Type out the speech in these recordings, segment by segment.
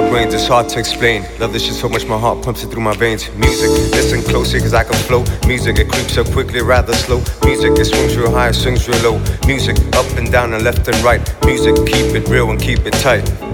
my brains, it's hard to explain. Love this shit so much, my heart pumps it through my veins. Music, listen closely, cause I can flow. Music, it creeps up quickly, rather slow. Music, it swings real high, swings real low. Music, up and down and left and right. Music, keep it real and keep it tight.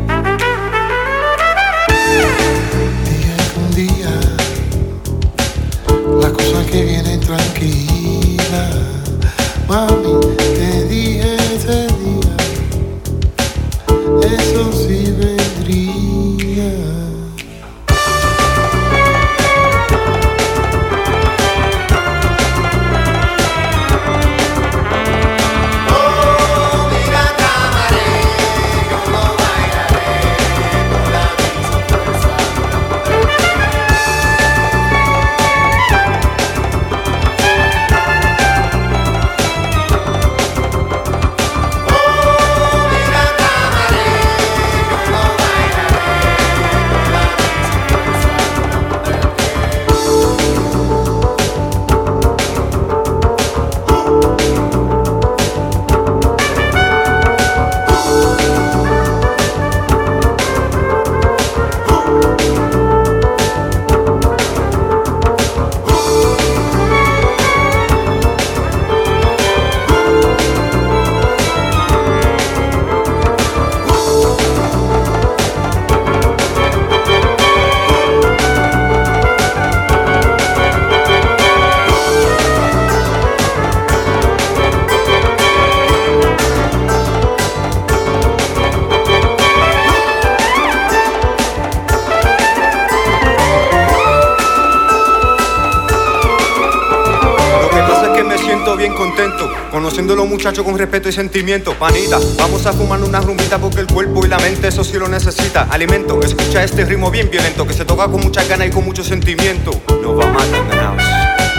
Bien contento, conociendo a los muchachos con respeto y sentimiento. Panita, vamos a fumar una rumbita porque el cuerpo y la mente eso sí lo necesita. Alimento, escucha este ritmo bien violento que se toca con mucha gana y con mucho sentimiento. Nos va a matar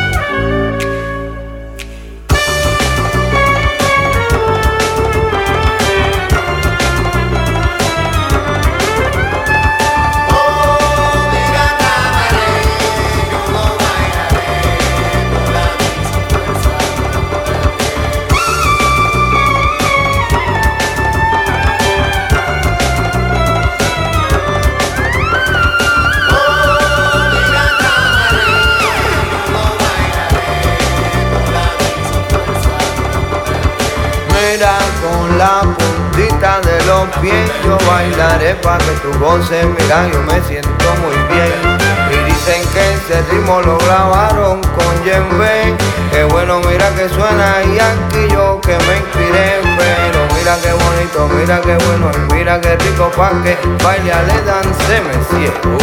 Con la puntita de los pies. Yo bailaré pa' que tu goces, mira yo me siento muy bien. Y dicen que ese ritmo lo grabaron con Yembe Que bueno mira que suena y aquí yo que me inspiré. Pero mira qué bonito, mira qué bueno y mira qué rico pa' que baile le dance me ciego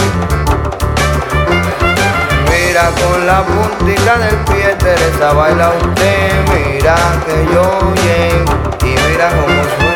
Mira con la puntita del pie, Teresa baila usted. Mira que yo llego y mira cómo suena.